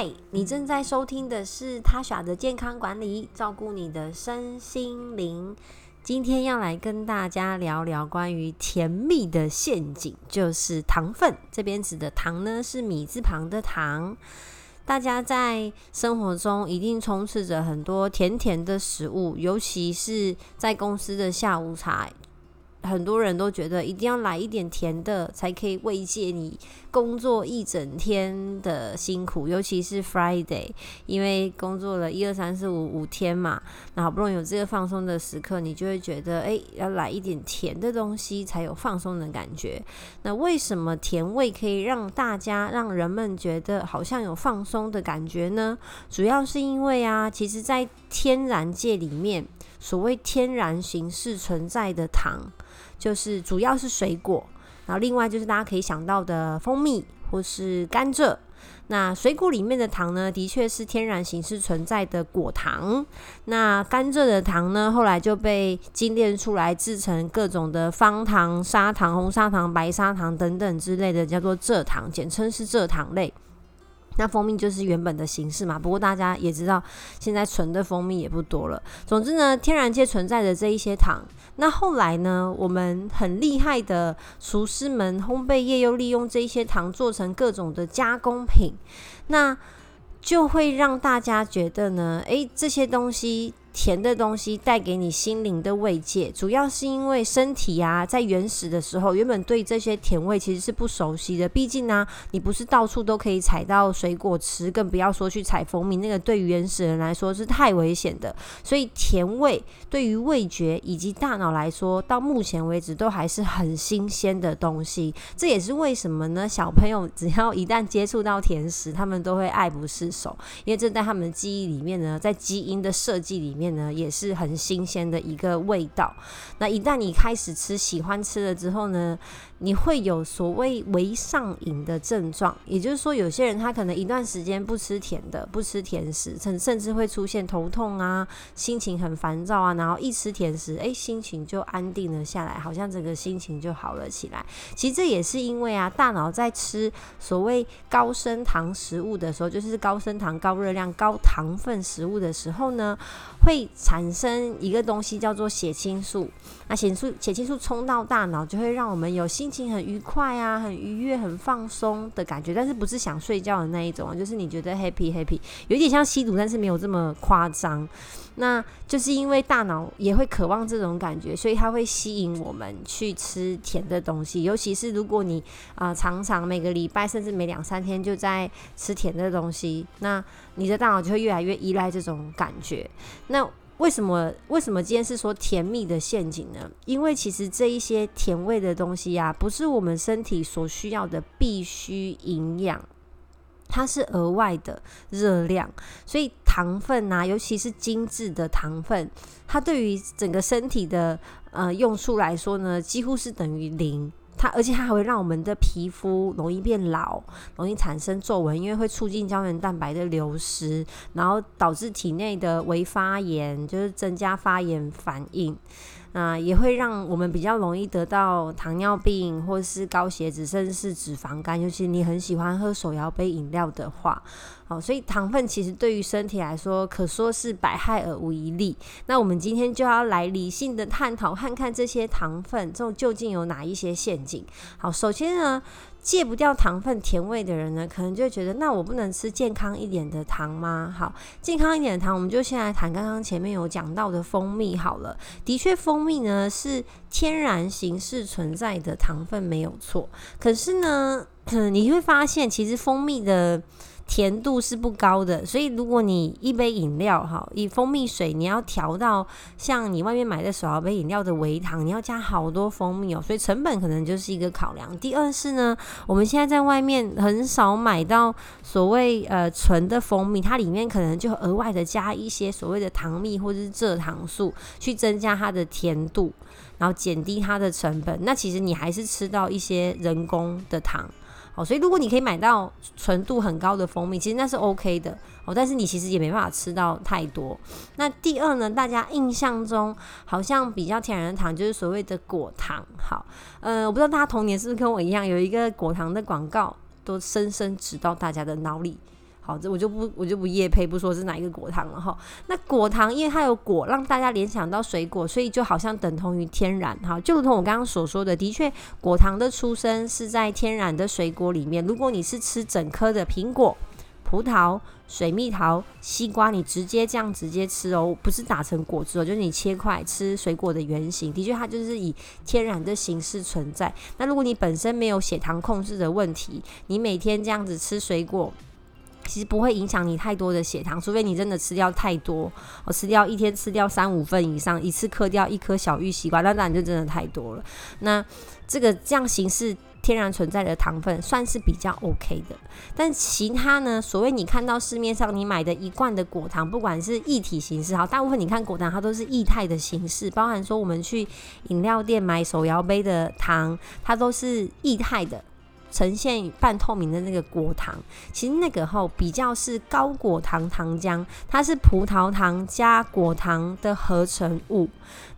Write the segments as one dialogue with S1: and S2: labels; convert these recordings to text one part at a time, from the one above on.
S1: 嗨，你正在收听的是他耍的健康管理，照顾你的身心灵。今天要来跟大家聊聊关于甜蜜的陷阱，就是糖分。这边指的糖呢，是米字旁的糖。大家在生活中一定充斥着很多甜甜的食物，尤其是在公司的下午茶。很多人都觉得一定要来一点甜的，才可以慰藉你工作一整天的辛苦，尤其是 Friday，因为工作了一二三四五五天嘛，那好不容易有这个放松的时刻，你就会觉得，哎，要来一点甜的东西才有放松的感觉。那为什么甜味可以让大家让人们觉得好像有放松的感觉呢？主要是因为啊，其实在天然界里面，所谓天然形式存在的糖。就是主要是水果，然后另外就是大家可以想到的蜂蜜或是甘蔗。那水果里面的糖呢，的确是天然形式存在的果糖。那甘蔗的糖呢，后来就被精炼出来，制成各种的方糖、砂糖、红砂糖、白砂糖等等之类的，叫做蔗糖，简称是蔗糖类。那蜂蜜就是原本的形式嘛，不过大家也知道，现在纯的蜂蜜也不多了。总之呢，天然界存在的这一些糖，那后来呢，我们很厉害的厨师们、烘焙业又利用这一些糖做成各种的加工品，那就会让大家觉得呢，诶，这些东西。甜的东西带给你心灵的慰藉，主要是因为身体啊，在原始的时候，原本对这些甜味其实是不熟悉的。毕竟呢，你不是到处都可以采到水果吃，更不要说去采蜂蜜，那个对原始人来说是太危险的。所以，甜味对于味觉以及大脑来说，到目前为止都还是很新鲜的东西。这也是为什么呢？小朋友只要一旦接触到甜食，他们都会爱不释手，因为这在他们记忆里面呢，在基因的设计里面。也是很新鲜的一个味道。那一旦你开始吃，喜欢吃了之后呢？你会有所谓微上瘾的症状，也就是说，有些人他可能一段时间不吃甜的，不吃甜食，甚甚至会出现头痛啊，心情很烦躁啊，然后一吃甜食，哎，心情就安定了下来，好像整个心情就好了起来。其实这也是因为啊，大脑在吃所谓高升糖食物的时候，就是高升糖、高热量、高糖分食物的时候呢，会产生一个东西叫做血清素。那血素血清素冲到大脑，就会让我们有心。情很愉快啊，很愉悦，很放松的感觉，但是不是想睡觉的那一种，就是你觉得 happy happy，有点像吸毒，但是没有这么夸张。那就是因为大脑也会渴望这种感觉，所以它会吸引我们去吃甜的东西。尤其是如果你啊常常每个礼拜甚至每两三天就在吃甜的东西，那你的大脑就会越来越依赖这种感觉。那为什么？为什么今天是说甜蜜的陷阱呢？因为其实这一些甜味的东西呀，不是我们身体所需要的必须营养，它是额外的热量。所以糖分啊，尤其是精致的糖分，它对于整个身体的呃用处来说呢，几乎是等于零。它而且它还会让我们的皮肤容易变老，容易产生皱纹，因为会促进胶原蛋白的流失，然后导致体内的微发炎，就是增加发炎反应。啊，也会让我们比较容易得到糖尿病，或是高血脂，甚至是脂肪肝。尤其你很喜欢喝手摇杯饮料的话，好，所以糖分其实对于身体来说，可说是百害而无一利。那我们今天就要来理性的探讨，看看这些糖分这种究竟有哪一些陷阱。好，首先呢。戒不掉糖分甜味的人呢，可能就觉得，那我不能吃健康一点的糖吗？好，健康一点的糖，我们就先来谈刚刚前面有讲到的蜂蜜好了。的确，蜂蜜蜜呢是天然形式存在的糖分没有错，可是呢，你会发现其实蜂蜜的。甜度是不高的，所以如果你一杯饮料哈，以蜂蜜水你要调到像你外面买的手摇杯饮料的微糖，你要加好多蜂蜜哦，所以成本可能就是一个考量。第二是呢，我们现在在外面很少买到所谓呃纯的蜂蜜，它里面可能就额外的加一些所谓的糖蜜或者是蔗糖素，去增加它的甜度，然后减低它的成本。那其实你还是吃到一些人工的糖。哦，所以如果你可以买到纯度很高的蜂蜜，其实那是 OK 的哦。但是你其实也没办法吃到太多。那第二呢，大家印象中好像比较天然的糖就是所谓的果糖。好，呃，我不知道大家童年是不是跟我一样，有一个果糖的广告都深深植到大家的脑里。好，这我就不我就不夜配不说是哪一个果糖了哈。那果糖因为它有果，让大家联想到水果，所以就好像等同于天然哈。就如同我刚刚所说的，的确果糖的出生是在天然的水果里面。如果你是吃整颗的苹果、葡萄、水蜜桃、西瓜，你直接这样直接吃哦，不是打成果汁哦，就是你切块吃水果的原型。的确，它就是以天然的形式存在。那如果你本身没有血糖控制的问题，你每天这样子吃水果。其实不会影响你太多的血糖，除非你真的吃掉太多，我吃掉一天吃掉三五份以上，一次嗑掉一颗小玉西瓜，那当然就真的太多了。那这个这样形式天然存在的糖分算是比较 OK 的，但其他呢，所谓你看到市面上你买的一罐的果糖，不管是液体形式好，大部分你看果糖它都是液态的形式，包含说我们去饮料店买手摇杯的糖，它都是液态的。呈现半透明的那个果糖，其实那个后比较是高果糖糖浆，它是葡萄糖加果糖的合成物。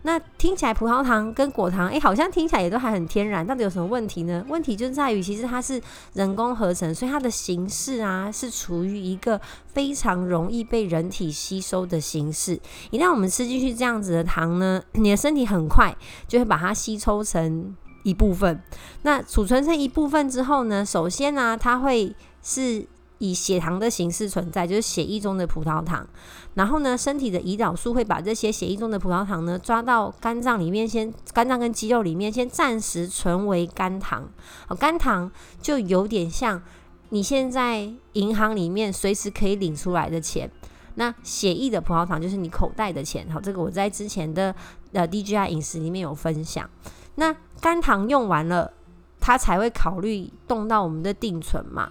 S1: 那听起来葡萄糖跟果糖，诶，好像听起来也都还很天然，到底有什么问题呢？问题就在于，其实它是人工合成，所以它的形式啊是处于一个非常容易被人体吸收的形式。一旦我们吃进去这样子的糖呢，你的身体很快就会把它吸收成。一部分，那储存成一部分之后呢？首先呢，它会是以血糖的形式存在，就是血液中的葡萄糖。然后呢，身体的胰岛素会把这些血液中的葡萄糖呢抓到肝脏里面，先肝脏跟肌肉里面先暂时存为肝糖。哦，肝糖就有点像你现在银行里面随时可以领出来的钱。那血液的葡萄糖就是你口袋的钱。好，这个我在之前的呃 DGI 饮食里面有分享。那肝糖用完了，它才会考虑动到我们的定存嘛。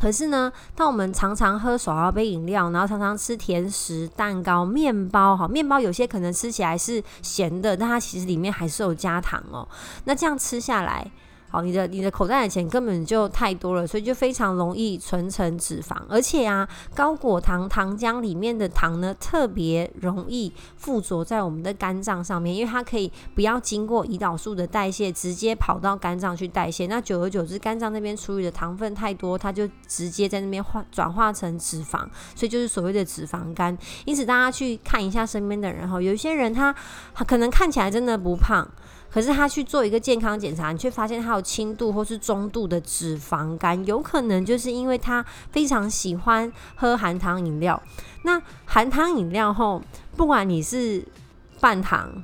S1: 可是呢，当我们常常喝手摇杯饮料，然后常常吃甜食、蛋糕、面包，哈，面包有些可能吃起来是咸的，但它其实里面还是有加糖哦。那这样吃下来。好，你的你的口袋的钱根本就太多了，所以就非常容易存成脂肪。而且啊，高果糖糖浆里面的糖呢，特别容易附着在我们的肝脏上面，因为它可以不要经过胰岛素的代谢，直接跑到肝脏去代谢。那久而久之，肝脏那边处理的糖分太多，它就直接在那边化转化成脂肪，所以就是所谓的脂肪肝。因此，大家去看一下身边的人哈，有一些人他可能看起来真的不胖。可是他去做一个健康检查，你却发现他有轻度或是中度的脂肪肝，有可能就是因为他非常喜欢喝含糖饮料。那含糖饮料后，不管你是半糖。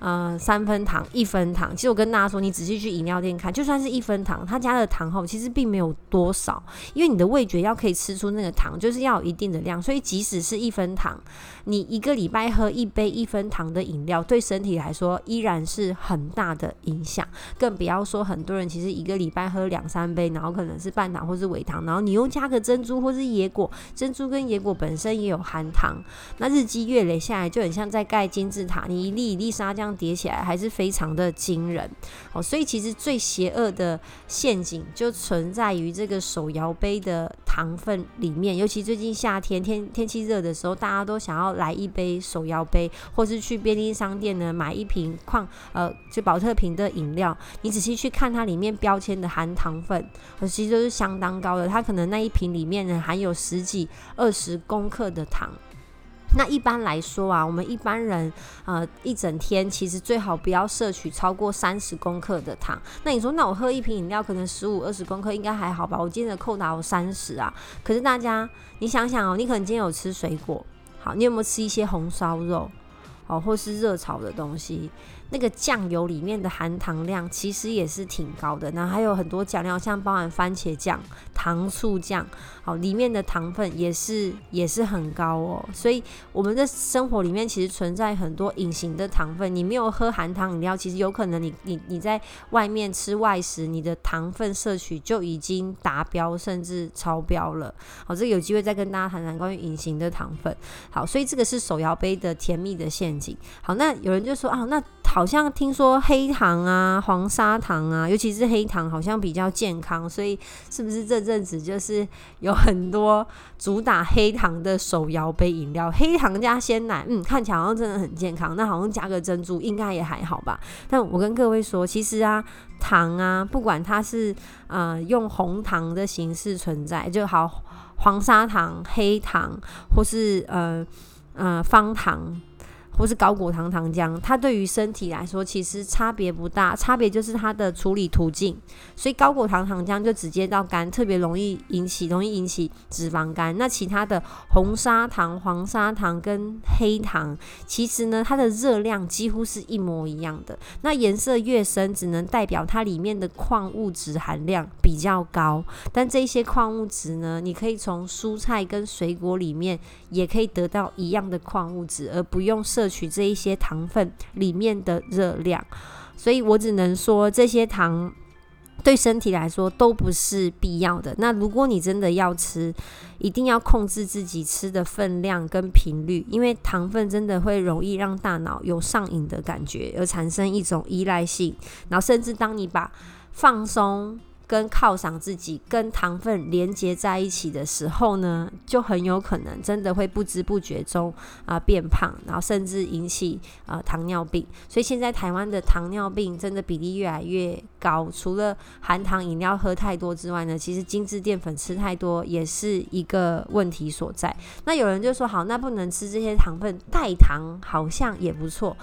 S1: 呃，三分糖、一分糖，其实我跟大家说，你仔细去饮料店看，就算是一分糖，它加的糖后其实并没有多少，因为你的味觉要可以吃出那个糖，就是要有一定的量，所以即使是一分糖，你一个礼拜喝一杯一分糖的饮料，对身体来说依然是很大的影响，更不要说很多人其实一个礼拜喝两三杯，然后可能是半糖或是微糖，然后你又加个珍珠或是野果，珍珠跟野果本身也有含糖，那日积月累下来就很像在盖金字塔，你一粒一粒沙这样。叠起来还是非常的惊人哦，所以其实最邪恶的陷阱就存在于这个手摇杯的糖分里面。尤其最近夏天天天气热的时候，大家都想要来一杯手摇杯，或是去便利商店呢买一瓶矿呃就保特瓶的饮料。你仔细去看它里面标签的含糖分，其实都是相当高的。它可能那一瓶里面呢含有十几二十公克的糖。那一般来说啊，我们一般人呃一整天其实最好不要摄取超过三十公克的糖。那你说，那我喝一瓶饮料可能十五二十公克应该还好吧？我今天的扣打我三十啊。可是大家你想想哦，你可能今天有吃水果，好，你有没有吃一些红烧肉，哦，或是热炒的东西？那个酱油里面的含糖量其实也是挺高的，那还有很多酱料，像包含番茄酱、糖醋酱，好，里面的糖分也是也是很高哦。所以我们的生活里面其实存在很多隐形的糖分。你没有喝含糖饮料，其实有可能你你你在外面吃外食，你的糖分摄取就已经达标甚至超标了。好，这个有机会再跟大家谈谈关于隐形的糖分。好，所以这个是手摇杯的甜蜜的陷好，那有人就说啊，那好像听说黑糖啊、黄砂糖啊，尤其是黑糖好像比较健康，所以是不是这阵子就是有很多主打黑糖的手摇杯饮料？黑糖加鲜奶，嗯，看起来好像真的很健康。那好像加个珍珠应该也还好吧？但我跟各位说，其实啊，糖啊，不管它是呃用红糖的形式存在就好，黄砂糖、黑糖或是呃呃方糖。或是高果糖糖浆，它对于身体来说其实差别不大，差别就是它的处理途径。所以高果糖糖浆就直接到肝，特别容易引起容易引起脂肪肝。那其他的红砂糖、黄砂糖跟黑糖，其实呢它的热量几乎是一模一样的。那颜色越深，只能代表它里面的矿物质含量比较高。但这些矿物质呢，你可以从蔬菜跟水果里面也可以得到一样的矿物质，而不用摄。摄取这一些糖分里面的热量，所以我只能说这些糖对身体来说都不是必要的。那如果你真的要吃，一定要控制自己吃的分量跟频率，因为糖分真的会容易让大脑有上瘾的感觉，而产生一种依赖性。然后甚至当你把放松。跟犒赏自己、跟糖分连接在一起的时候呢，就很有可能真的会不知不觉中啊变胖，然后甚至引起啊糖尿病。所以现在台湾的糖尿病真的比例越来越高。除了含糖饮料喝太多之外呢，其实精致淀粉吃太多也是一个问题所在。那有人就说好，那不能吃这些糖分，代糖好像也不错。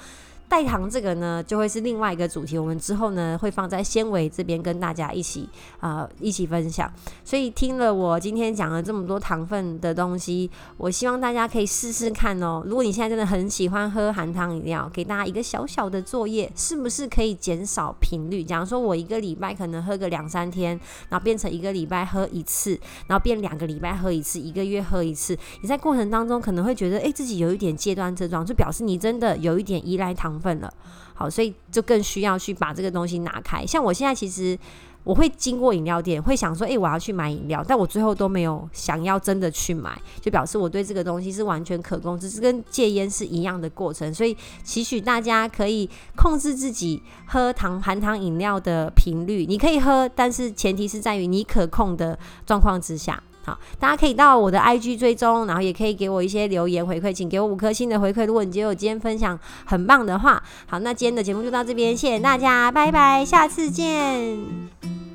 S1: 代糖这个呢，就会是另外一个主题。我们之后呢，会放在纤维这边跟大家一起啊一起分享。所以听了我今天讲了这么多糖分的东西，我希望大家可以试试看哦。如果你现在真的很喜欢喝含糖饮料，给大家一个小小的作业，是不是可以减少频率？假如说我一个礼拜可能喝个两三天，然后变成一个礼拜喝一次，然后变两个礼拜喝一次，一个月喝一次。你在过程当中可能会觉得，诶，自己有一点戒断症状，就表示你真的有一点依赖糖。分了，好，所以就更需要去把这个东西拿开。像我现在其实我会经过饮料店，会想说，诶，我要去买饮料，但我最后都没有想要真的去买，就表示我对这个东西是完全可控，只是跟戒烟是一样的过程。所以，期许大家可以控制自己喝糖含糖饮料的频率，你可以喝，但是前提是在于你可控的状况之下。好，大家可以到我的 IG 追踪，然后也可以给我一些留言回馈，请给我五颗星的回馈。如果你觉得我今天分享很棒的话，好，那今天的节目就到这边，谢谢大家，拜拜，下次见。